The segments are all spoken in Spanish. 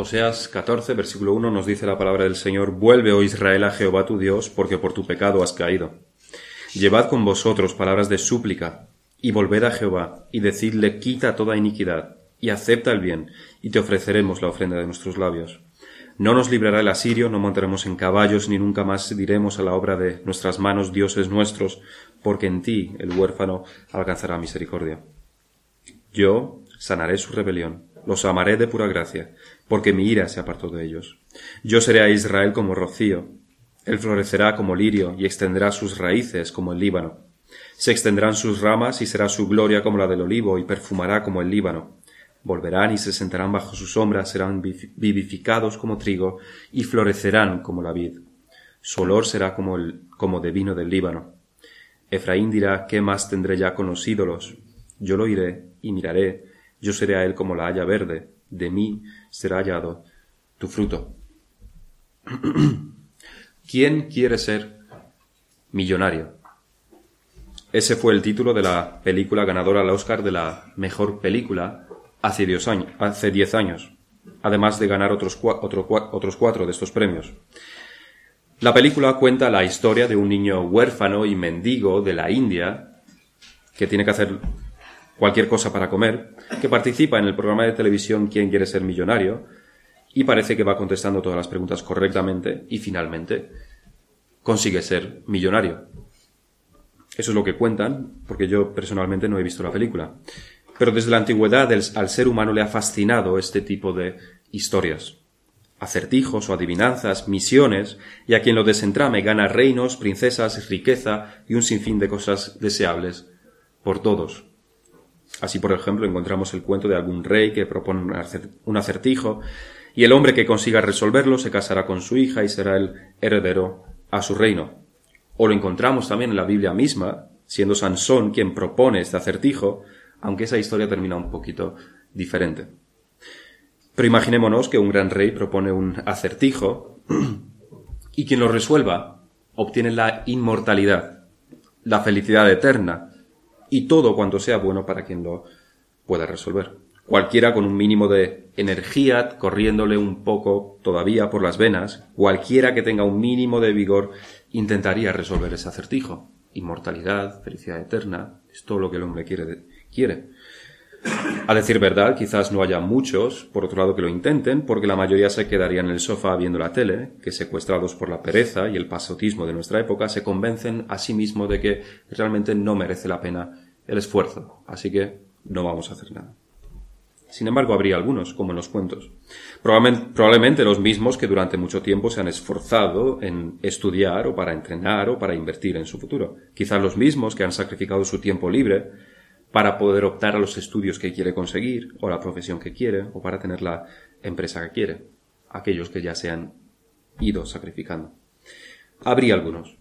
Oseas 14, versículo 1 nos dice la palabra del Señor, Vuelve, oh Israel, a Jehová tu Dios, porque por tu pecado has caído. Llevad con vosotros palabras de súplica, y volved a Jehová, y decidle, quita toda iniquidad, y acepta el bien, y te ofreceremos la ofrenda de nuestros labios. No nos librará el asirio, no montaremos en caballos, ni nunca más diremos a la obra de nuestras manos, dioses nuestros, porque en ti el huérfano alcanzará misericordia. Yo sanaré su rebelión, los amaré de pura gracia, porque mi ira se apartó de ellos. Yo seré a Israel como rocío, él florecerá como lirio y extenderá sus raíces como el Líbano. Se extenderán sus ramas y será su gloria como la del olivo y perfumará como el Líbano. Volverán y se sentarán bajo su sombra, serán vivificados como trigo y florecerán como la vid. Su olor será como, el, como de vino del Líbano. Efraín dirá, ¿qué más tendré ya con los ídolos? Yo lo iré y miraré, yo seré a él como la haya verde, de mí será hallado tu fruto. ¿Quién quiere ser millonario? Ese fue el título de la película ganadora al Oscar de la mejor película hace diez años, hace diez años además de ganar otros cuatro de estos premios. La película cuenta la historia de un niño huérfano y mendigo de la India que tiene que hacer cualquier cosa para comer, que participa en el programa de televisión ¿Quién quiere ser millonario? y parece que va contestando todas las preguntas correctamente y finalmente consigue ser millonario. Eso es lo que cuentan, porque yo personalmente no he visto la película. Pero desde la antigüedad al ser humano le ha fascinado este tipo de historias. Acertijos o adivinanzas, misiones, y a quien lo desentrame gana reinos, princesas, riqueza y un sinfín de cosas deseables por todos, Así, por ejemplo, encontramos el cuento de algún rey que propone un acertijo y el hombre que consiga resolverlo se casará con su hija y será el heredero a su reino. O lo encontramos también en la Biblia misma, siendo Sansón quien propone este acertijo, aunque esa historia termina un poquito diferente. Pero imaginémonos que un gran rey propone un acertijo y quien lo resuelva obtiene la inmortalidad, la felicidad eterna, y todo cuanto sea bueno para quien lo pueda resolver. Cualquiera con un mínimo de energía corriéndole un poco todavía por las venas, cualquiera que tenga un mínimo de vigor intentaría resolver ese acertijo. Inmortalidad, felicidad eterna, es todo lo que el hombre quiere. quiere. A decir verdad, quizás no haya muchos, por otro lado, que lo intenten, porque la mayoría se quedaría en el sofá viendo la tele, que secuestrados por la pereza y el pasotismo de nuestra época, se convencen a sí mismos de que realmente no merece la pena el esfuerzo, así que no vamos a hacer nada. Sin embargo, habría algunos, como en los cuentos. Probablemente, probablemente, los mismos que durante mucho tiempo se han esforzado en estudiar o para entrenar o para invertir en su futuro. Quizás los mismos que han sacrificado su tiempo libre para poder optar a los estudios que quiere conseguir, o la profesión que quiere, o para tener la empresa que quiere, aquellos que ya se han ido sacrificando. Habría algunos.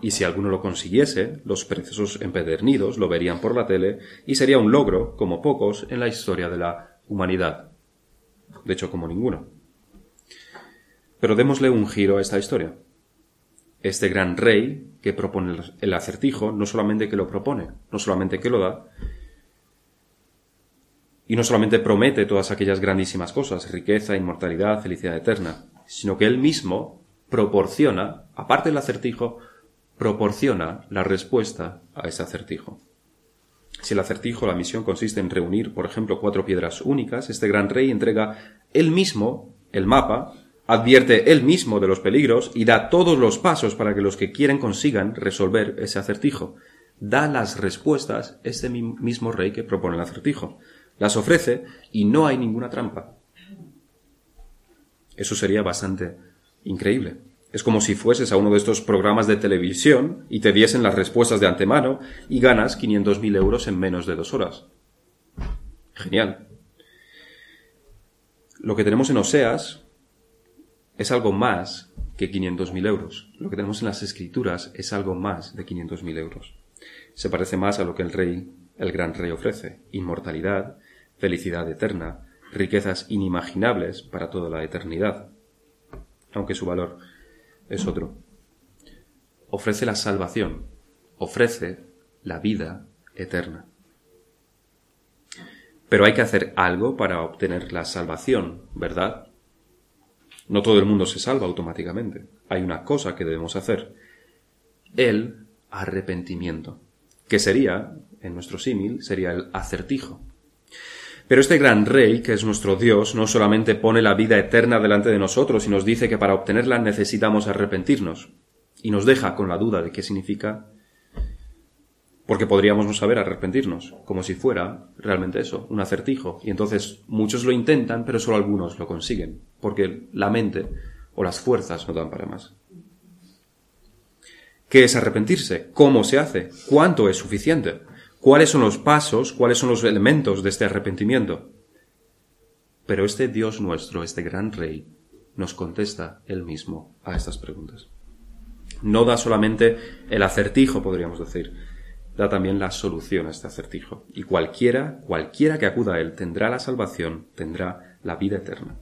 Y si alguno lo consiguiese, los preciosos empedernidos lo verían por la tele y sería un logro, como pocos, en la historia de la humanidad. De hecho, como ninguno. Pero démosle un giro a esta historia este gran rey que propone el acertijo, no solamente que lo propone, no solamente que lo da, y no solamente promete todas aquellas grandísimas cosas, riqueza, inmortalidad, felicidad eterna, sino que él mismo proporciona, aparte del acertijo, proporciona la respuesta a ese acertijo. Si el acertijo, la misión consiste en reunir, por ejemplo, cuatro piedras únicas, este gran rey entrega él mismo el mapa advierte él mismo de los peligros y da todos los pasos para que los que quieren consigan resolver ese acertijo. Da las respuestas este mismo rey que propone el acertijo. Las ofrece y no hay ninguna trampa. Eso sería bastante increíble. Es como si fueses a uno de estos programas de televisión y te diesen las respuestas de antemano y ganas 500.000 euros en menos de dos horas. Genial. Lo que tenemos en Oseas es algo más que 500.000 euros. Lo que tenemos en las escrituras es algo más de 500.000 euros. Se parece más a lo que el rey, el gran rey ofrece. Inmortalidad, felicidad eterna, riquezas inimaginables para toda la eternidad. Aunque su valor es otro. Ofrece la salvación, ofrece la vida eterna. Pero hay que hacer algo para obtener la salvación, ¿verdad? No todo el mundo se salva automáticamente. Hay una cosa que debemos hacer. El arrepentimiento, que sería, en nuestro símil, sería el acertijo. Pero este gran rey, que es nuestro Dios, no solamente pone la vida eterna delante de nosotros y nos dice que para obtenerla necesitamos arrepentirnos, y nos deja con la duda de qué significa, porque podríamos no saber arrepentirnos, como si fuera realmente eso, un acertijo. Y entonces muchos lo intentan, pero solo algunos lo consiguen, porque la mente o las fuerzas no dan para más. ¿Qué es arrepentirse? ¿Cómo se hace? ¿Cuánto es suficiente? cuáles son los pasos, cuáles son los elementos de este arrepentimiento. Pero este Dios nuestro, este gran Rey, nos contesta él mismo a estas preguntas. No da solamente el acertijo, podríamos decir, da también la solución a este acertijo. Y cualquiera, cualquiera que acuda a él tendrá la salvación, tendrá la vida eterna.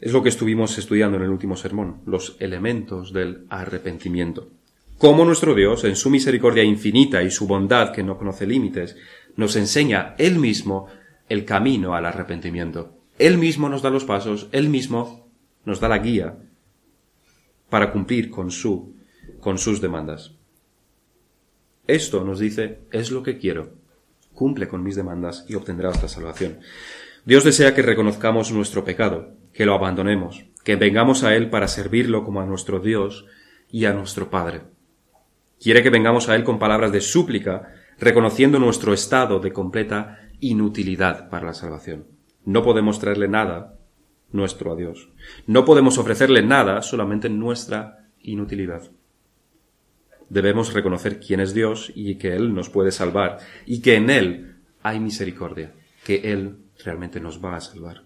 Es lo que estuvimos estudiando en el último sermón, los elementos del arrepentimiento cómo nuestro Dios, en su misericordia infinita y su bondad que no conoce límites, nos enseña Él mismo el camino al arrepentimiento. Él mismo nos da los pasos, Él mismo nos da la guía para cumplir con su, con sus demandas. Esto nos dice, es lo que quiero. Cumple con mis demandas y obtendrás la salvación. Dios desea que reconozcamos nuestro pecado, que lo abandonemos, que vengamos a Él para servirlo como a nuestro Dios y a nuestro Padre. Quiere que vengamos a Él con palabras de súplica, reconociendo nuestro estado de completa inutilidad para la salvación. No podemos traerle nada nuestro a Dios. No podemos ofrecerle nada, solamente nuestra inutilidad. Debemos reconocer quién es Dios y que Él nos puede salvar y que en Él hay misericordia, que Él realmente nos va a salvar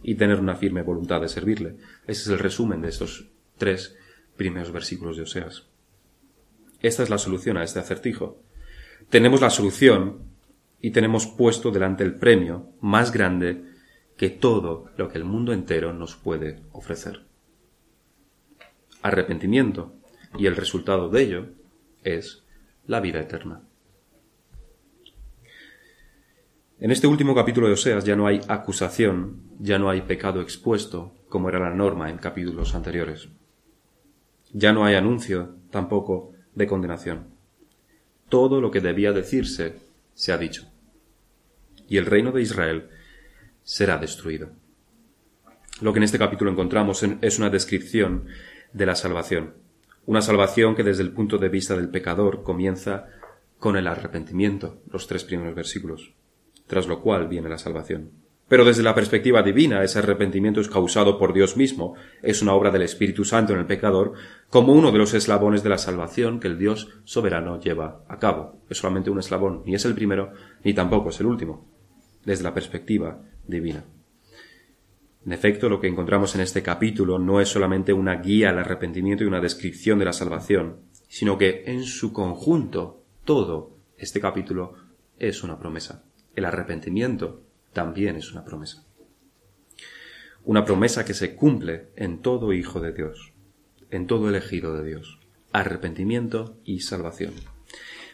y tener una firme voluntad de servirle. Ese es el resumen de estos tres primeros versículos de Oseas. Esta es la solución a este acertijo. Tenemos la solución y tenemos puesto delante el premio más grande que todo lo que el mundo entero nos puede ofrecer. Arrepentimiento, y el resultado de ello es la vida eterna. En este último capítulo de Oseas ya no hay acusación, ya no hay pecado expuesto, como era la norma en capítulos anteriores. Ya no hay anuncio, tampoco, de condenación. Todo lo que debía decirse se ha dicho. Y el reino de Israel será destruido. Lo que en este capítulo encontramos es una descripción de la salvación. Una salvación que desde el punto de vista del pecador comienza con el arrepentimiento, los tres primeros versículos, tras lo cual viene la salvación. Pero desde la perspectiva divina, ese arrepentimiento es causado por Dios mismo, es una obra del Espíritu Santo en el pecador, como uno de los eslabones de la salvación que el Dios soberano lleva a cabo. Es solamente un eslabón, ni es el primero, ni tampoco es el último, desde la perspectiva divina. En efecto, lo que encontramos en este capítulo no es solamente una guía al arrepentimiento y una descripción de la salvación, sino que en su conjunto todo este capítulo es una promesa. El arrepentimiento también es una promesa. Una promesa que se cumple en todo hijo de Dios, en todo elegido de Dios. Arrepentimiento y salvación.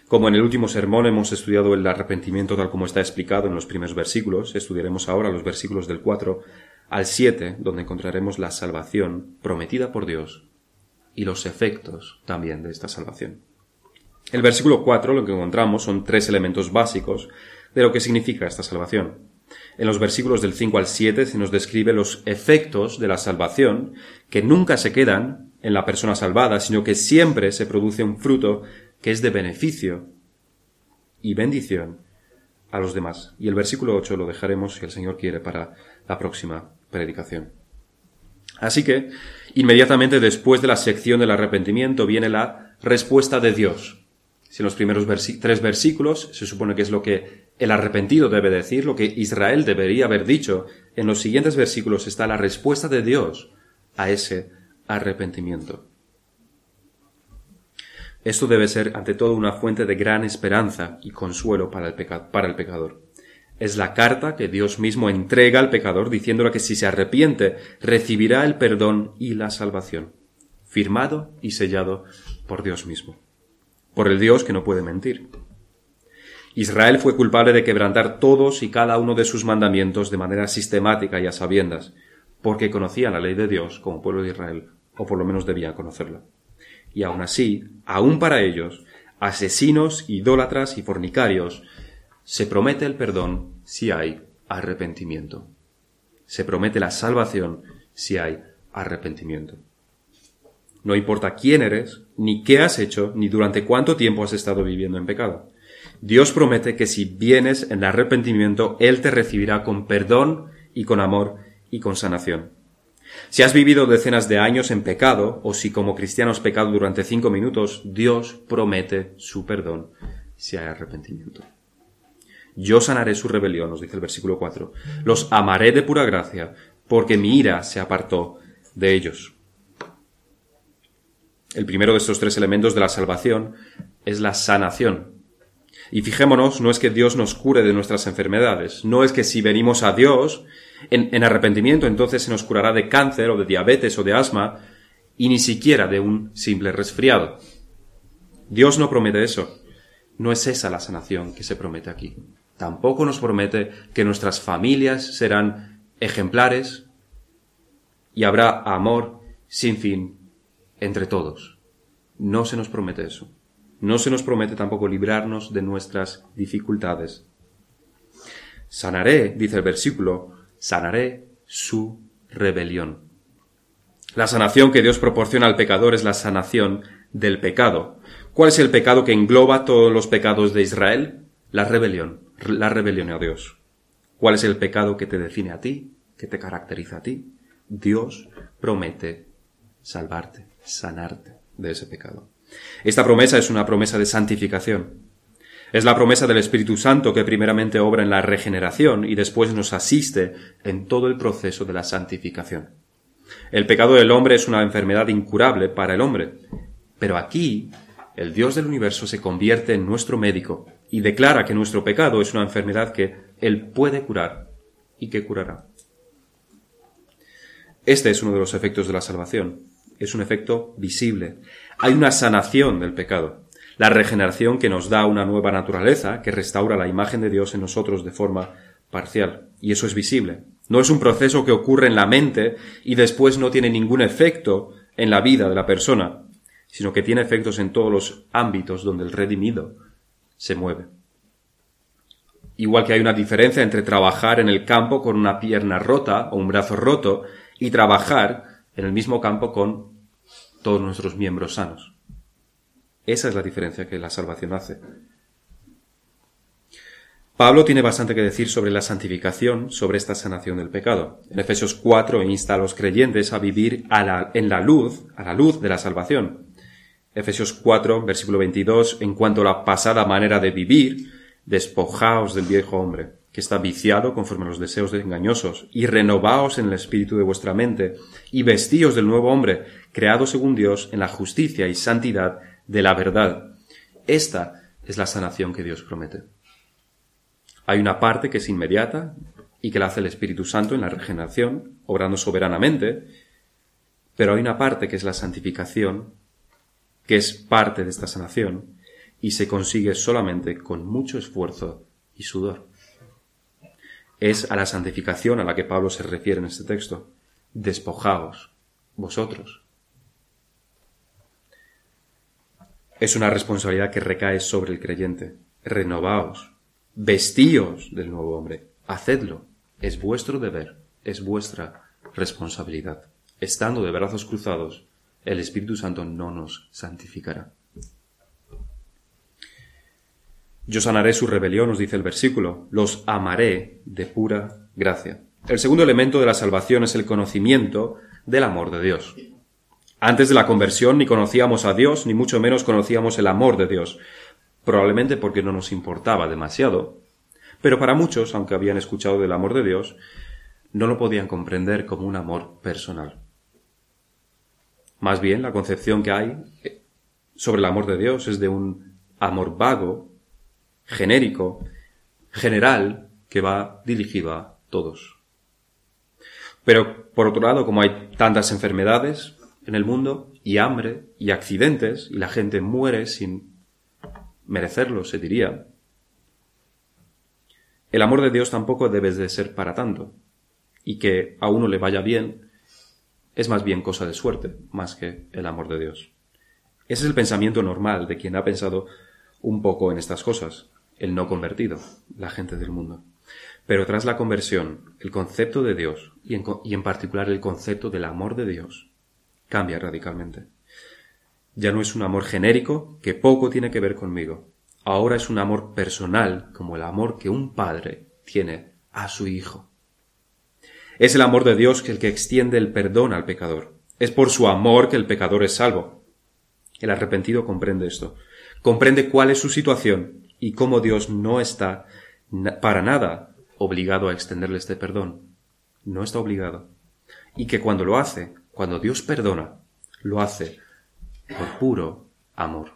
Como en el último sermón hemos estudiado el arrepentimiento tal como está explicado en los primeros versículos, estudiaremos ahora los versículos del 4 al 7, donde encontraremos la salvación prometida por Dios y los efectos también de esta salvación. El versículo 4 lo que encontramos son tres elementos básicos de lo que significa esta salvación. En los versículos del 5 al 7 se nos describe los efectos de la salvación, que nunca se quedan en la persona salvada, sino que siempre se produce un fruto que es de beneficio y bendición a los demás. Y el versículo 8 lo dejaremos, si el Señor quiere, para la próxima predicación. Así que, inmediatamente después de la sección del arrepentimiento viene la respuesta de Dios. Si en los primeros tres versículos se supone que es lo que el arrepentido debe decir lo que Israel debería haber dicho. En los siguientes versículos está la respuesta de Dios a ese arrepentimiento. Esto debe ser ante todo una fuente de gran esperanza y consuelo para el, para el pecador. Es la carta que Dios mismo entrega al pecador diciéndole que si se arrepiente recibirá el perdón y la salvación, firmado y sellado por Dios mismo, por el Dios que no puede mentir. Israel fue culpable de quebrantar todos y cada uno de sus mandamientos de manera sistemática y a sabiendas. porque conocían la ley de Dios como pueblo de Israel, o por lo menos debían conocerla. Y aun así, aun para ellos, asesinos, idólatras y fornicarios, se promete el perdón si hay arrepentimiento. Se promete la salvación si hay arrepentimiento. No importa quién eres, ni qué has hecho, ni durante cuánto tiempo has estado viviendo en pecado. Dios promete que si vienes en arrepentimiento, Él te recibirá con perdón y con amor y con sanación. Si has vivido decenas de años en pecado, o si como cristiano has pecado durante cinco minutos, Dios promete su perdón si hay arrepentimiento. Yo sanaré su rebelión, nos dice el versículo 4. Los amaré de pura gracia, porque mi ira se apartó de ellos. El primero de estos tres elementos de la salvación es la sanación. Y fijémonos, no es que Dios nos cure de nuestras enfermedades, no es que si venimos a Dios en, en, arrepentimiento entonces se nos curará de cáncer o de diabetes o de asma y ni siquiera de un simple resfriado. Dios no promete eso. No es esa la sanación que se promete aquí. Tampoco nos promete que nuestras familias serán ejemplares y habrá amor sin fin entre todos. No se nos promete eso. No se nos promete tampoco librarnos de nuestras dificultades. Sanaré, dice el versículo, sanaré su rebelión. La sanación que Dios proporciona al pecador es la sanación del pecado. ¿Cuál es el pecado que engloba todos los pecados de Israel? La rebelión, la rebelión a Dios. ¿Cuál es el pecado que te define a ti, que te caracteriza a ti? Dios promete salvarte, sanarte de ese pecado. Esta promesa es una promesa de santificación. Es la promesa del Espíritu Santo que primeramente obra en la regeneración y después nos asiste en todo el proceso de la santificación. El pecado del hombre es una enfermedad incurable para el hombre, pero aquí el Dios del universo se convierte en nuestro médico y declara que nuestro pecado es una enfermedad que Él puede curar y que curará. Este es uno de los efectos de la salvación. Es un efecto visible. Hay una sanación del pecado. La regeneración que nos da una nueva naturaleza, que restaura la imagen de Dios en nosotros de forma parcial. Y eso es visible. No es un proceso que ocurre en la mente y después no tiene ningún efecto en la vida de la persona, sino que tiene efectos en todos los ámbitos donde el redimido se mueve. Igual que hay una diferencia entre trabajar en el campo con una pierna rota o un brazo roto y trabajar en el mismo campo con todos nuestros miembros sanos. Esa es la diferencia que la salvación hace. Pablo tiene bastante que decir sobre la santificación, sobre esta sanación del pecado. En Efesios 4 insta a los creyentes a vivir en la luz, a la luz de la salvación. Efesios 4, versículo 22, en cuanto a la pasada manera de vivir, despojaos del viejo hombre, que está viciado conforme a los deseos engañosos, y renovaos en el espíritu de vuestra mente, y vestíos del nuevo hombre, creado según Dios en la justicia y santidad de la verdad. Esta es la sanación que Dios promete. Hay una parte que es inmediata y que la hace el Espíritu Santo en la regeneración, obrando soberanamente, pero hay una parte que es la santificación que es parte de esta sanación y se consigue solamente con mucho esfuerzo y sudor. Es a la santificación a la que Pablo se refiere en este texto. Despojaos vosotros. Es una responsabilidad que recae sobre el creyente. Renovaos, vestíos del nuevo hombre, hacedlo. Es vuestro deber, es vuestra responsabilidad. Estando de brazos cruzados, el Espíritu Santo no nos santificará. Yo sanaré su rebelión, nos dice el versículo, los amaré de pura gracia. El segundo elemento de la salvación es el conocimiento del amor de Dios. Antes de la conversión ni conocíamos a Dios, ni mucho menos conocíamos el amor de Dios, probablemente porque no nos importaba demasiado, pero para muchos, aunque habían escuchado del amor de Dios, no lo podían comprender como un amor personal. Más bien, la concepción que hay sobre el amor de Dios es de un amor vago, genérico, general, que va dirigido a todos. Pero, por otro lado, como hay tantas enfermedades en el mundo, y hambre, y accidentes, y la gente muere sin merecerlo, se diría, el amor de Dios tampoco debe de ser para tanto. y que a uno le vaya bien es más bien cosa de suerte, más que el amor de Dios. Ese es el pensamiento normal de quien ha pensado un poco en estas cosas, el no convertido, la gente del mundo. Pero tras la conversión, el concepto de Dios, y en, y en, particular el concepto del amor de Dios, cambia radicalmente. Ya no es un amor genérico que poco tiene que ver conmigo. Ahora es un amor personal como el amor que un padre tiene a su hijo. Es el amor de Dios el que extiende el perdón al pecador. Es por su amor que el pecador es salvo. El arrepentido comprende esto. Comprende cuál es su situación y cómo Dios no está para nada obligado a extenderle este perdón. No está obligado. Y que cuando lo hace, cuando Dios perdona, lo hace por puro amor.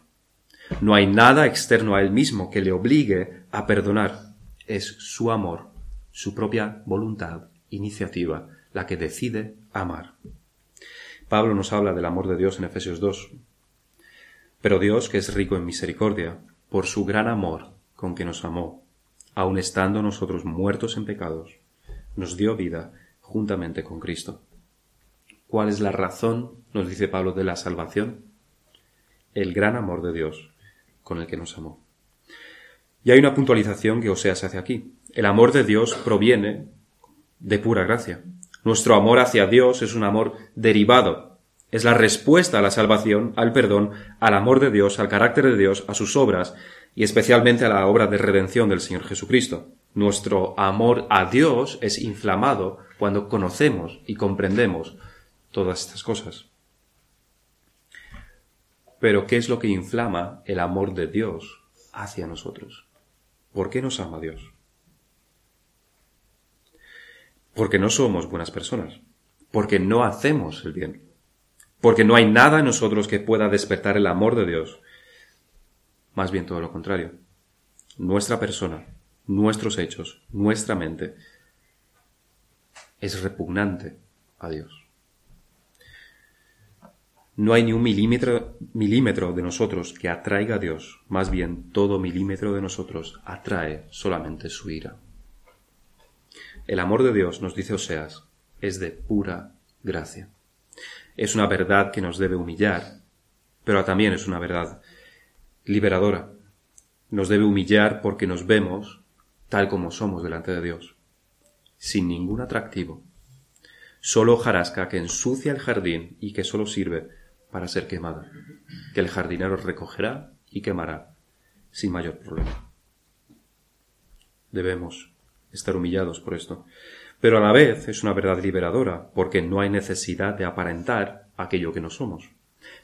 No hay nada externo a Él mismo que le obligue a perdonar. Es su amor, su propia voluntad iniciativa la que decide amar. Pablo nos habla del amor de Dios en Efesios 2. Pero Dios, que es rico en misericordia, por su gran amor con que nos amó, aun estando nosotros muertos en pecados, nos dio vida juntamente con Cristo. ¿Cuál es la razón, nos dice Pablo, de la salvación? El gran amor de Dios con el que nos amó. Y hay una puntualización que Oseas hace aquí. El amor de Dios proviene de pura gracia. Nuestro amor hacia Dios es un amor derivado. Es la respuesta a la salvación, al perdón, al amor de Dios, al carácter de Dios, a sus obras y especialmente a la obra de redención del Señor Jesucristo. Nuestro amor a Dios es inflamado cuando conocemos y comprendemos todas estas cosas. Pero ¿qué es lo que inflama el amor de Dios hacia nosotros? ¿Por qué nos ama Dios? Porque no somos buenas personas, porque no hacemos el bien, porque no hay nada en nosotros que pueda despertar el amor de Dios. Más bien todo lo contrario. Nuestra persona, nuestros hechos, nuestra mente es repugnante a Dios. No hay ni un milímetro, milímetro de nosotros que atraiga a Dios, más bien todo milímetro de nosotros atrae solamente su ira. El amor de Dios, nos dice Oseas, es de pura gracia. Es una verdad que nos debe humillar, pero también es una verdad liberadora. Nos debe humillar porque nos vemos tal como somos delante de Dios, sin ningún atractivo, solo jarasca que ensucia el jardín y que solo sirve para ser quemada, que el jardinero recogerá y quemará sin mayor problema. Debemos estar humillados por esto. Pero a la vez es una verdad liberadora, porque no hay necesidad de aparentar aquello que no somos.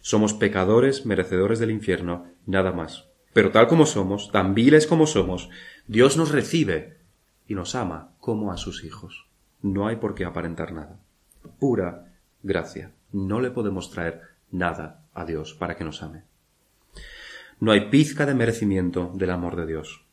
Somos pecadores merecedores del infierno, nada más. Pero tal como somos, tan viles como somos, Dios nos recibe y nos ama como a sus hijos. No hay por qué aparentar nada. Pura gracia. No le podemos traer nada a Dios para que nos ame. No hay pizca de merecimiento del amor de Dios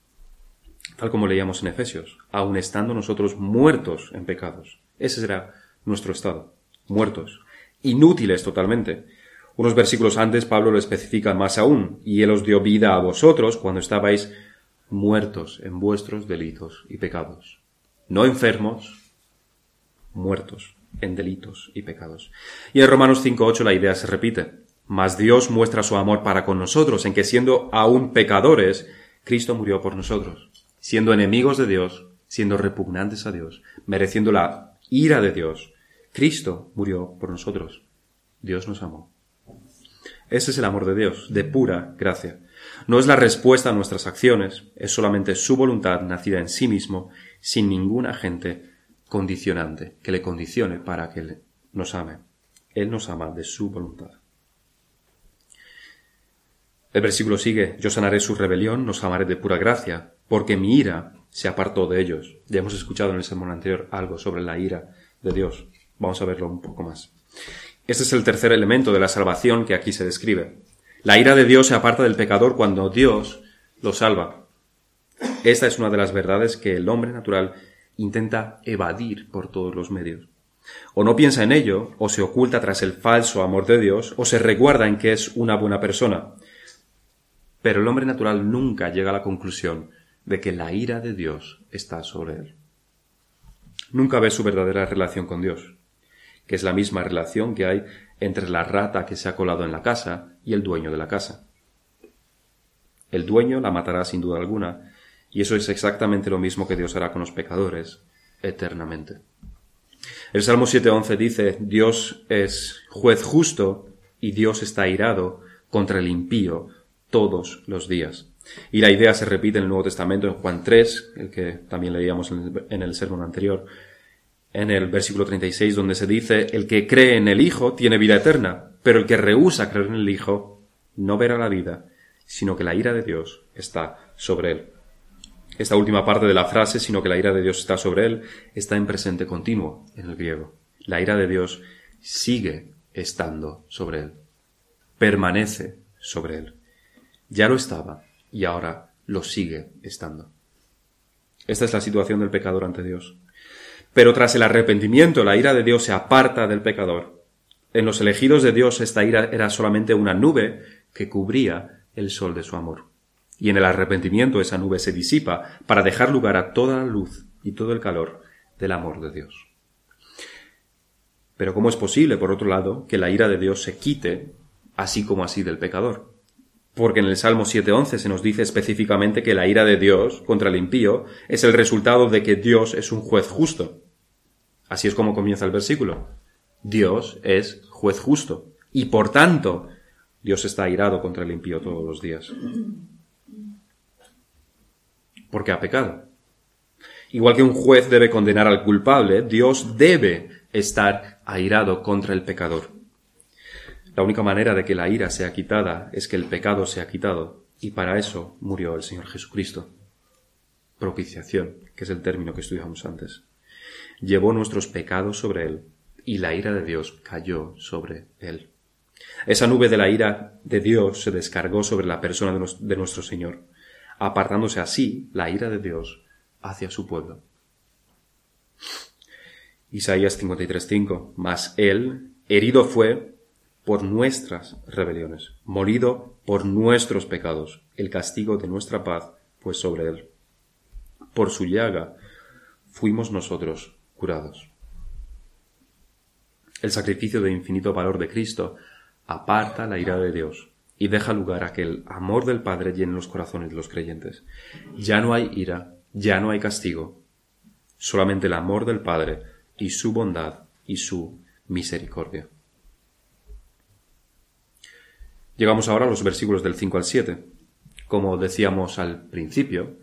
tal como leíamos en Efesios, aun estando nosotros muertos en pecados. Ese será nuestro estado, muertos, inútiles totalmente. Unos versículos antes Pablo lo especifica más aún, y Él os dio vida a vosotros cuando estabais muertos en vuestros delitos y pecados. No enfermos, muertos en delitos y pecados. Y en Romanos 5.8 la idea se repite. Mas Dios muestra su amor para con nosotros en que siendo aún pecadores, Cristo murió por nosotros siendo enemigos de Dios, siendo repugnantes a Dios, mereciendo la ira de Dios, Cristo murió por nosotros. Dios nos amó. Ese es el amor de Dios, de pura gracia. No es la respuesta a nuestras acciones, es solamente su voluntad nacida en sí mismo, sin ningún agente condicionante que le condicione para que nos ame. Él nos ama de su voluntad. El versículo sigue, yo sanaré su rebelión, nos amaré de pura gracia, porque mi ira se apartó de ellos. Ya hemos escuchado en el sermón anterior algo sobre la ira de Dios. Vamos a verlo un poco más. Este es el tercer elemento de la salvación que aquí se describe. La ira de Dios se aparta del pecador cuando Dios lo salva. Esta es una de las verdades que el hombre natural intenta evadir por todos los medios. O no piensa en ello, o se oculta tras el falso amor de Dios, o se recuerda en que es una buena persona. Pero el hombre natural nunca llega a la conclusión de que la ira de Dios está sobre él. nunca ve su verdadera relación con Dios, que es la misma relación que hay entre la rata que se ha colado en la casa y el dueño de la casa. El dueño la matará sin duda alguna, y eso es exactamente lo mismo que Dios hará con los pecadores eternamente. El Salmo 7.11 dice, Dios es juez justo y Dios está airado contra el impío todos los días. Y la idea se repite en el Nuevo Testamento en Juan 3, el que también leíamos en el sermón anterior, en el versículo 36, donde se dice, el que cree en el Hijo tiene vida eterna, pero el que rehúsa creer en el Hijo no verá la vida, sino que la ira de Dios está sobre él. Esta última parte de la frase, sino que la ira de Dios está sobre él, está en presente continuo en el griego. La ira de Dios sigue estando sobre él, permanece sobre él. Ya lo estaba y ahora lo sigue estando. Esta es la situación del pecador ante Dios. Pero tras el arrepentimiento, la ira de Dios se aparta del pecador. En los elegidos de Dios esta ira era solamente una nube que cubría el sol de su amor. Y en el arrepentimiento esa nube se disipa para dejar lugar a toda la luz y todo el calor del amor de Dios. Pero ¿cómo es posible, por otro lado, que la ira de Dios se quite así como así del pecador? Porque en el Salmo 7.11 se nos dice específicamente que la ira de Dios contra el impío es el resultado de que Dios es un juez justo. Así es como comienza el versículo. Dios es juez justo. Y por tanto, Dios está airado contra el impío todos los días. Porque ha pecado. Igual que un juez debe condenar al culpable, Dios debe estar airado contra el pecador. La única manera de que la ira sea quitada es que el pecado sea quitado, y para eso murió el Señor Jesucristo. Propiciación, que es el término que estudiamos antes. Llevó nuestros pecados sobre él, y la ira de Dios cayó sobre él. Esa nube de la ira de Dios se descargó sobre la persona de nuestro Señor, apartándose así la ira de Dios hacia su pueblo. Isaías 53:5 Mas él herido fue por nuestras rebeliones, morido por nuestros pecados, el castigo de nuestra paz pues sobre él. Por su llaga fuimos nosotros curados. El sacrificio de infinito valor de Cristo aparta la ira de Dios y deja lugar a que el amor del Padre llene los corazones de los creyentes. Ya no hay ira, ya no hay castigo, solamente el amor del Padre y su bondad y su misericordia. Llegamos ahora a los versículos del 5 al 7. Como decíamos al principio,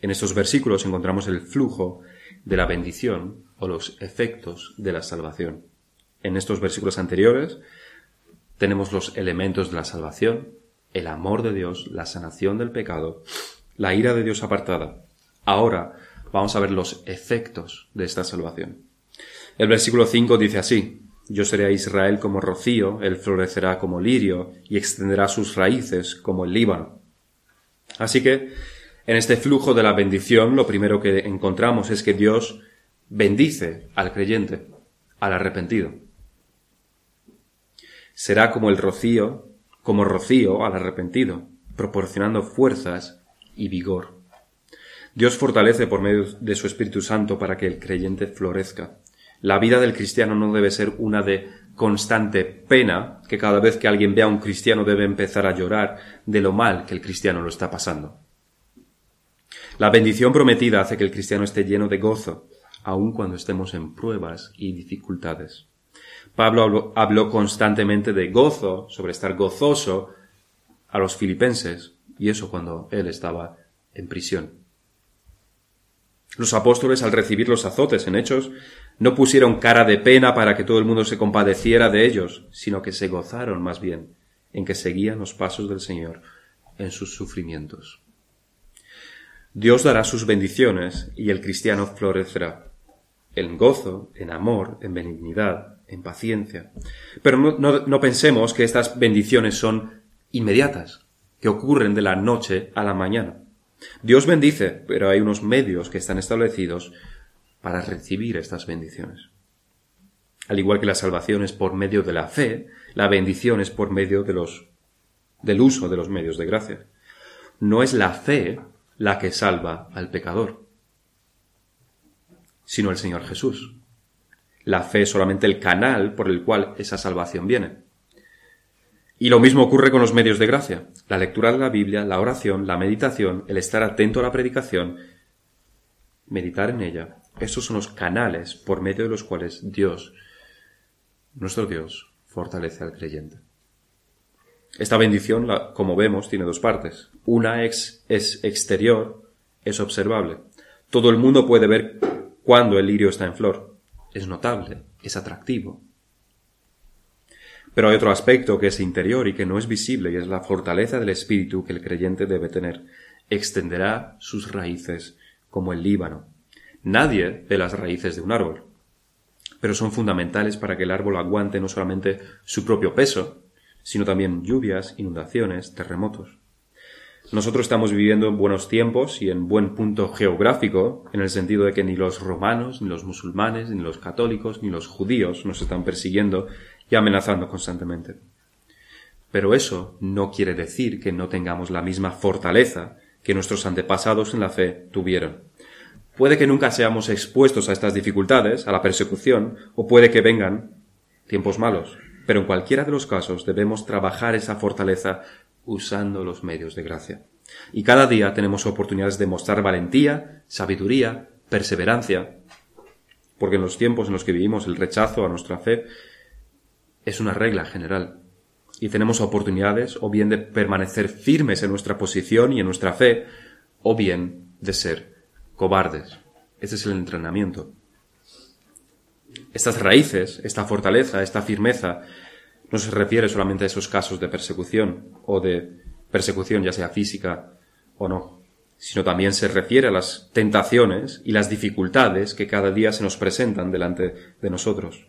en estos versículos encontramos el flujo de la bendición o los efectos de la salvación. En estos versículos anteriores tenemos los elementos de la salvación, el amor de Dios, la sanación del pecado, la ira de Dios apartada. Ahora vamos a ver los efectos de esta salvación. El versículo 5 dice así, Yo seré a Israel como rocío, él florecerá como lirio y extenderá sus raíces como el Líbano. Así que, en este flujo de la bendición, lo primero que encontramos es que Dios bendice al creyente, al arrepentido será como el rocío, como rocío al arrepentido, proporcionando fuerzas y vigor. Dios fortalece por medio de su Espíritu Santo para que el creyente florezca. La vida del cristiano no debe ser una de constante pena, que cada vez que alguien vea a un cristiano debe empezar a llorar de lo mal que el cristiano lo está pasando. La bendición prometida hace que el cristiano esté lleno de gozo, aun cuando estemos en pruebas y dificultades. Pablo habló, constantemente de gozo, sobre estar gozoso a los filipenses, y eso cuando él estaba en prisión. Los apóstoles, al recibir los azotes en hechos, no pusieron cara de pena para que todo el mundo se compadeciera de ellos, sino que se gozaron más bien en que seguían los pasos del Señor en sus sufrimientos. Dios dará sus bendiciones y el cristiano florecerá en gozo, en amor, en benignidad, en paciencia. Pero no, pensemos que estas bendiciones son inmediatas, que ocurren de la noche a la mañana. Dios bendice, pero hay unos medios que están establecidos para recibir estas bendiciones. Al igual que la salvación es por medio de la fe, la bendición es por medio de los, del uso de los medios de gracia. No es la fe la que salva al pecador. sino el Señor Jesús. La fe es solamente el canal por el cual esa salvación viene. Y lo mismo ocurre con los medios de gracia. La lectura de la Biblia, la oración, la meditación, el estar atento a la predicación, meditar en ella. Esos son los canales por medio de los cuales Dios, nuestro Dios, fortalece al creyente. Esta bendición, como vemos, tiene dos partes. Una es exterior, es observable. Todo el mundo puede ver cuando el lirio está en flor. Es notable, es atractivo. Pero hay otro aspecto que es interior y que no es visible y es la fortaleza del espíritu que el creyente debe tener. Extenderá sus raíces como el Líbano. Nadie ve las raíces de un árbol, pero son fundamentales para que el árbol aguante no solamente su propio peso, sino también lluvias, inundaciones, terremotos. Nosotros estamos viviendo en buenos tiempos y en buen punto geográfico, en el sentido de que ni los romanos, ni los musulmanes, ni los católicos, ni los judíos nos están persiguiendo y amenazando constantemente. Pero eso no quiere decir que no tengamos la misma fortaleza que nuestros antepasados en la fe tuvieron. Puede que nunca seamos expuestos a estas dificultades, a la persecución, o puede que vengan tiempos malos, pero en cualquiera de los casos debemos trabajar esa fortaleza usando los medios de gracia. Y cada día tenemos oportunidades de mostrar valentía, sabiduría, perseverancia, porque en los tiempos en los que vivimos el rechazo a nuestra fe es una regla general. Y tenemos oportunidades o bien de permanecer firmes en nuestra posición y en nuestra fe, o bien de ser cobardes. Ese es el entrenamiento. Estas raíces, esta fortaleza, esta firmeza, no se refiere solamente a esos casos de persecución o de persecución ya sea física o no, sino también se refiere a las tentaciones y las dificultades que cada día se nos presentan delante de nosotros.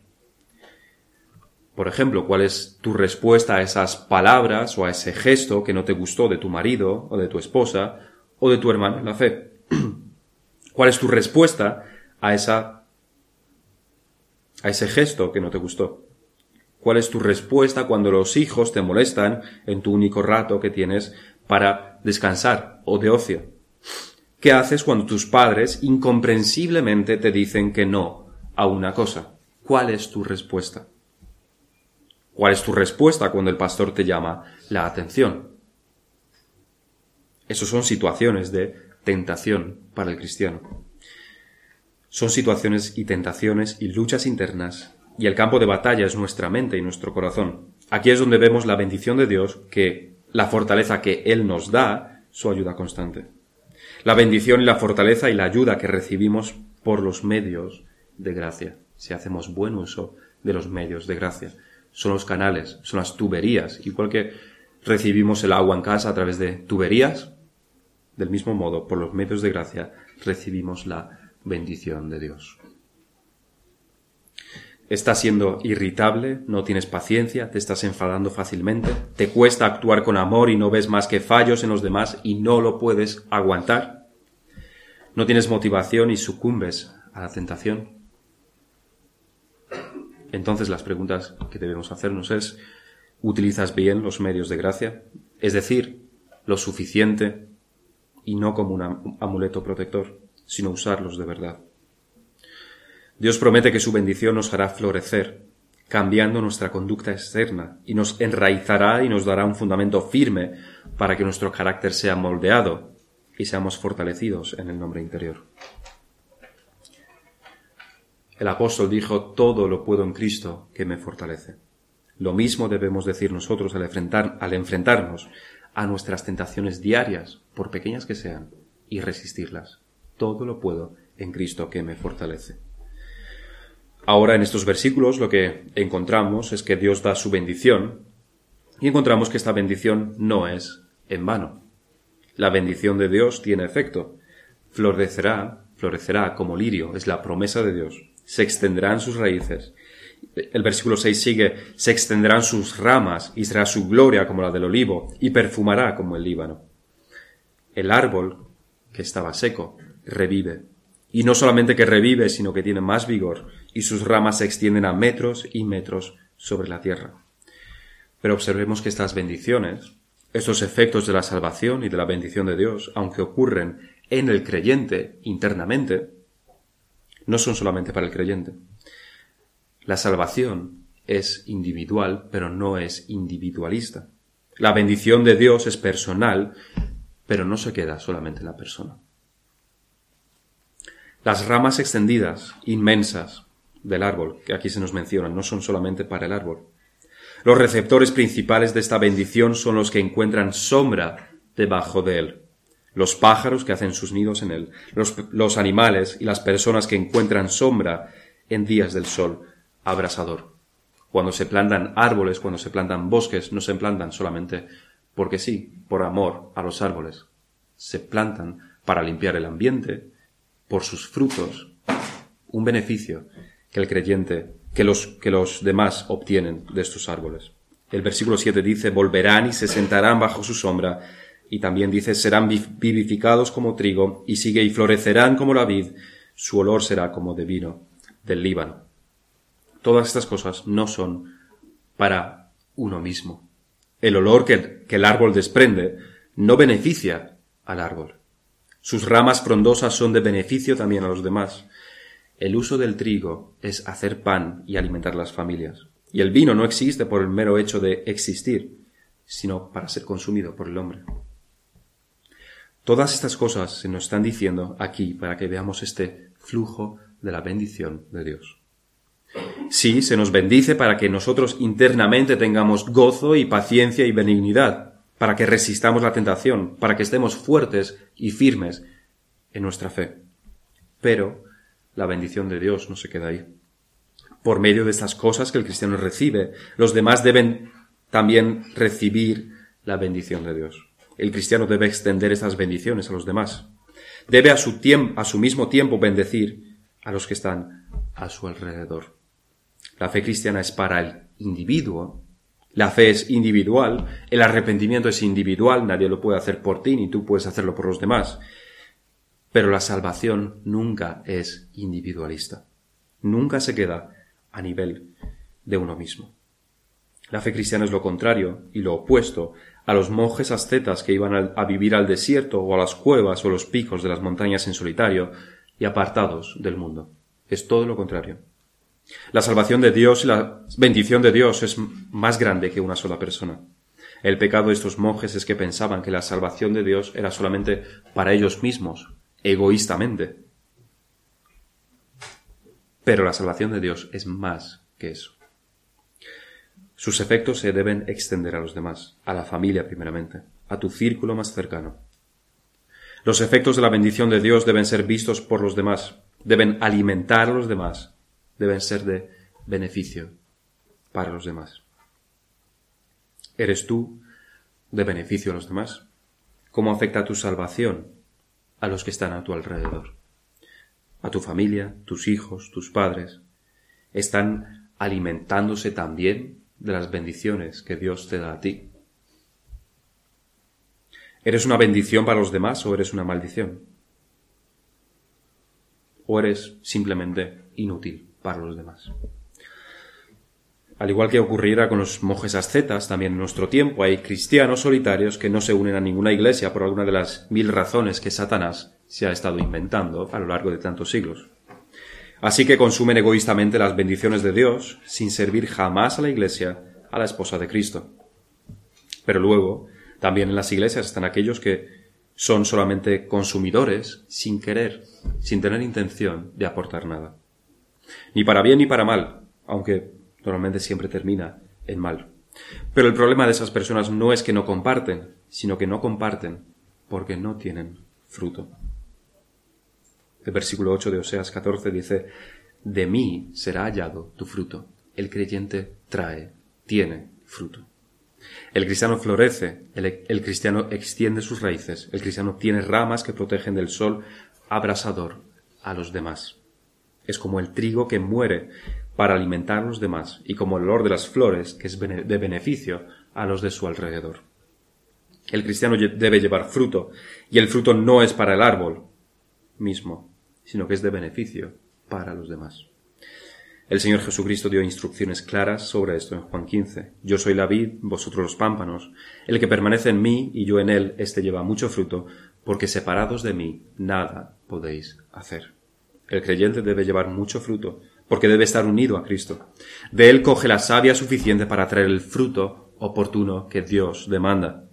Por ejemplo, ¿cuál es tu respuesta a esas palabras o a ese gesto que no te gustó de tu marido o de tu esposa o de tu hermano en la fe? ¿Cuál es tu respuesta a esa a ese gesto que no te gustó? ¿Cuál es tu respuesta cuando los hijos te molestan en tu único rato que tienes para descansar o de ocio? ¿Qué haces cuando tus padres incomprensiblemente te dicen que no a una cosa? ¿Cuál es tu respuesta? ¿Cuál es tu respuesta cuando el pastor te llama la atención? Esas son situaciones de tentación para el cristiano. Son situaciones y tentaciones y luchas internas, y el campo de batalla es nuestra mente y nuestro corazón. Aquí es donde vemos la bendición de Dios, que la fortaleza que Él nos da, su ayuda constante. La bendición y la fortaleza y la ayuda que recibimos por los medios de gracia, si hacemos buen uso de los medios de gracia son los canales, son las tuberías, igual que recibimos el agua en casa a través de tuberías, del mismo modo, por los medios de gracia, recibimos la bendición de Dios. Estás siendo irritable, no tienes paciencia, te estás enfadando fácilmente, te cuesta actuar con amor y no ves más que fallos en los demás y no lo puedes aguantar. No tienes motivación y sucumbes a la tentación. Entonces las preguntas que debemos hacernos es, ¿utilizas bien los medios de gracia? Es decir, lo suficiente y no como un amuleto protector, sino usarlos de verdad. Dios promete que su bendición nos hará florecer, cambiando nuestra conducta externa, y nos enraizará y nos dará un fundamento firme para que nuestro carácter sea moldeado y seamos fortalecidos en el nombre interior. El apóstol dijo, todo lo puedo en Cristo que me fortalece. Lo mismo debemos decir nosotros al, enfrentar, al enfrentarnos a nuestras tentaciones diarias, por pequeñas que sean, y resistirlas. Todo lo puedo en Cristo que me fortalece. Ahora en estos versículos lo que encontramos es que Dios da su bendición y encontramos que esta bendición no es en vano. La bendición de Dios tiene efecto. Florecerá, florecerá como lirio, es la promesa de Dios se extenderán sus raíces. El versículo 6 sigue, se extenderán sus ramas y será su gloria como la del olivo y perfumará como el Líbano. El árbol que estaba seco revive. Y no solamente que revive, sino que tiene más vigor y sus ramas se extienden a metros y metros sobre la tierra. Pero observemos que estas bendiciones, estos efectos de la salvación y de la bendición de Dios, aunque ocurren en el creyente internamente, no son solamente para el creyente. La salvación es individual, pero no es individualista. La bendición de Dios es personal, pero no se queda solamente en la persona. Las ramas extendidas, inmensas, del árbol, que aquí se nos mencionan, no son solamente para el árbol. Los receptores principales de esta bendición son los que encuentran sombra debajo de él. Los pájaros que hacen sus nidos en él, los, los animales y las personas que encuentran sombra en días del sol abrasador. Cuando se plantan árboles, cuando se plantan bosques, no se plantan solamente porque sí, por amor a los árboles. Se plantan para limpiar el ambiente, por sus frutos, un beneficio que el creyente, que los, que los demás obtienen de estos árboles. El versículo 7 dice, volverán y se sentarán bajo su sombra, y también dice, serán vivificados como trigo, y sigue, y florecerán como la vid, su olor será como de vino del Líbano. Todas estas cosas no son para uno mismo. El olor que, que el árbol desprende no beneficia al árbol. Sus ramas frondosas son de beneficio también a los demás. El uso del trigo es hacer pan y alimentar las familias. Y el vino no existe por el mero hecho de existir, sino para ser consumido por el hombre. Todas estas cosas se nos están diciendo aquí para que veamos este flujo de la bendición de Dios. Sí, se nos bendice para que nosotros internamente tengamos gozo y paciencia y benignidad, para que resistamos la tentación, para que estemos fuertes y firmes en nuestra fe. Pero la bendición de Dios no se queda ahí. Por medio de estas cosas que el cristiano recibe, los demás deben también recibir la bendición de Dios. El cristiano debe extender estas bendiciones a los demás. Debe a su, a su mismo tiempo bendecir a los que están a su alrededor. La fe cristiana es para el individuo, la fe es individual, el arrepentimiento es individual, nadie lo puede hacer por ti ni tú puedes hacerlo por los demás. Pero la salvación nunca es individualista. Nunca se queda a nivel de uno mismo. La fe cristiana es lo contrario y lo opuesto a los monjes ascetas que iban a vivir al desierto o a las cuevas o los picos de las montañas en solitario y apartados del mundo. Es todo lo contrario. La salvación de Dios y la bendición de Dios es más grande que una sola persona. El pecado de estos monjes es que pensaban que la salvación de Dios era solamente para ellos mismos, egoístamente. Pero la salvación de Dios es más que eso. Sus efectos se deben extender a los demás, a la familia primeramente, a tu círculo más cercano. Los efectos de la bendición de Dios deben ser vistos por los demás, deben alimentar a los demás, deben ser de beneficio para los demás. ¿Eres tú de beneficio a los demás? ¿Cómo afecta tu salvación a los que están a tu alrededor. A tu familia, tus hijos, tus padres. Están alimentándose también de las bendiciones que Dios te da a ti. ¿Eres una bendición para los demás o eres una maldición? ¿O eres simplemente inútil para los demás? Al igual que ocurriera con los monjes ascetas, también en nuestro tiempo hay cristianos solitarios que no se unen a ninguna iglesia por alguna de las mil razones que Satanás se ha estado inventando a lo largo de tantos siglos. Así que consumen egoístamente las bendiciones de Dios sin servir jamás a la iglesia, a la esposa de Cristo. Pero luego, también en las iglesias están aquellos que son solamente consumidores sin querer, sin tener intención de aportar nada. Ni para bien ni para mal, aunque normalmente siempre termina en mal. Pero el problema de esas personas no es que no comparten, sino que no comparten porque no tienen fruto. El versículo 8 de Oseas 14 dice, De mí será hallado tu fruto. El creyente trae, tiene fruto. El cristiano florece, el, el, cristiano extiende sus raíces, el cristiano tiene ramas que protegen del sol abrasador a los demás. Es como el trigo que muere para alimentar a los demás y como el olor de las flores que es de beneficio a los de su alrededor. El cristiano debe llevar fruto y el fruto no es para el árbol mismo, sino que es de beneficio para los demás. El Señor Jesucristo dio instrucciones claras sobre esto en Juan 15. Yo soy la vid, vosotros los pámpanos. El que permanece en mí y yo en él, éste lleva mucho fruto, porque separados de mí nada podéis hacer. El creyente debe llevar mucho fruto, porque debe estar unido a Cristo. De él coge la savia suficiente para traer el fruto oportuno que Dios demanda.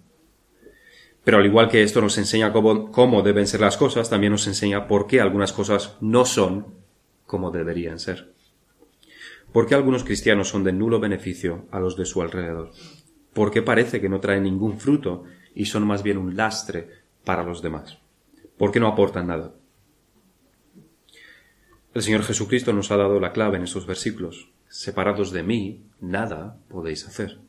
Pero al igual que esto nos enseña cómo, cómo, deben ser las cosas, también nos enseña por qué algunas cosas no son como deberían ser. ¿Por qué algunos cristianos son de nulo beneficio a los de su alrededor? ¿Por qué parece que no traen ningún fruto y son más bien un lastre para los demás? ¿Por qué no aportan nada? El Señor Jesucristo nos ha dado la clave en esos versículos. Separados de mí, nada podéis hacer.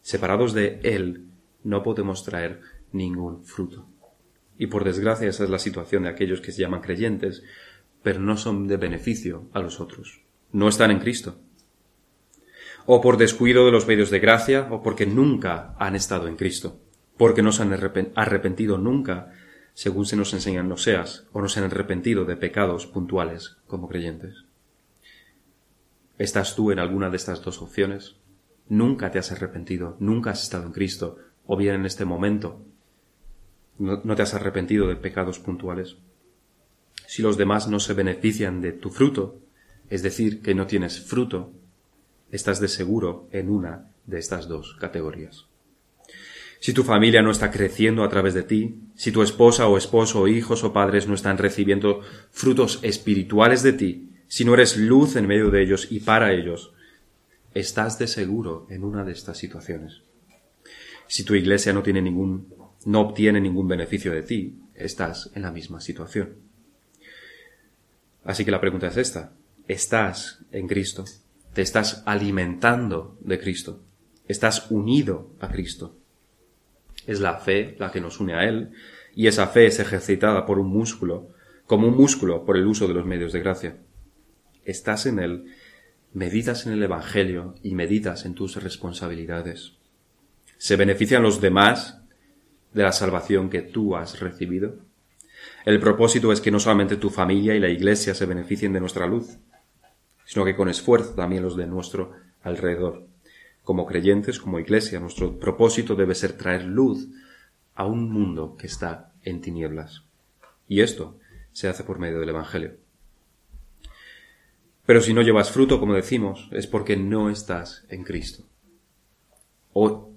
Separados de Él, no podemos traer ningún fruto. Y por desgracia esa es la situación de aquellos que se llaman creyentes, pero no son de beneficio a los otros. No están en Cristo. O por descuido de los medios de gracia, o porque nunca han estado en Cristo, porque no se han arrepentido nunca, según se nos enseñan no seas, o no se han arrepentido de pecados puntuales como creyentes. ¿Estás tú en alguna de estas dos opciones? Nunca te has arrepentido, nunca has estado en Cristo, o bien en este momento no, te has arrepentido de pecados puntuales. Si los demás no se benefician de tu fruto, es decir, que no tienes fruto, estás de seguro en una de estas dos categorías. Si tu familia no está creciendo a través de ti, si tu esposa o esposo o hijos o padres no están recibiendo frutos espirituales de ti, si no eres luz en medio de ellos y para ellos, estás de seguro en una de estas situaciones. Si tu iglesia no tiene ningún, no obtiene ningún beneficio de ti, estás en la misma situación. Así que la pregunta es esta. ¿Estás en Cristo? ¿Te estás alimentando de Cristo? ¿Estás unido a Cristo? Es la fe la que nos une a Él, y esa fe es ejercitada por un músculo, como un músculo por el uso de los medios de gracia. Estás en Él, meditas en el Evangelio y meditas en tus responsabilidades. ¿Se benefician los demás de la salvación que tú has recibido? El propósito es que no solamente tu familia y la Iglesia se beneficien de nuestra luz, sino que con esfuerzo también los de nuestro alrededor. Como creyentes, como Iglesia, nuestro propósito debe ser traer luz a un mundo que está en tinieblas. Y esto se hace por medio del Evangelio. Pero si no llevas fruto, como decimos, es porque no estás en Cristo. O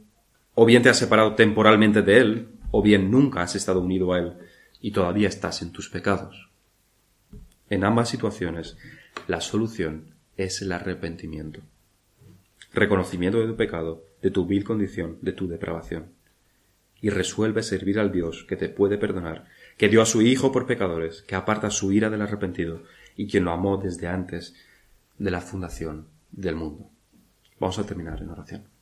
o bien te has separado temporalmente de Él, o bien nunca has estado unido a Él y todavía estás en tus pecados. En ambas situaciones, la solución es el arrepentimiento. Reconocimiento de tu pecado, de tu vil condición, de tu depravación. Y resuelve servir al Dios que te puede perdonar, que dio a su Hijo por pecadores, que aparta su ira del arrepentido y quien lo amó desde antes de la fundación del mundo. Vamos a terminar en oración.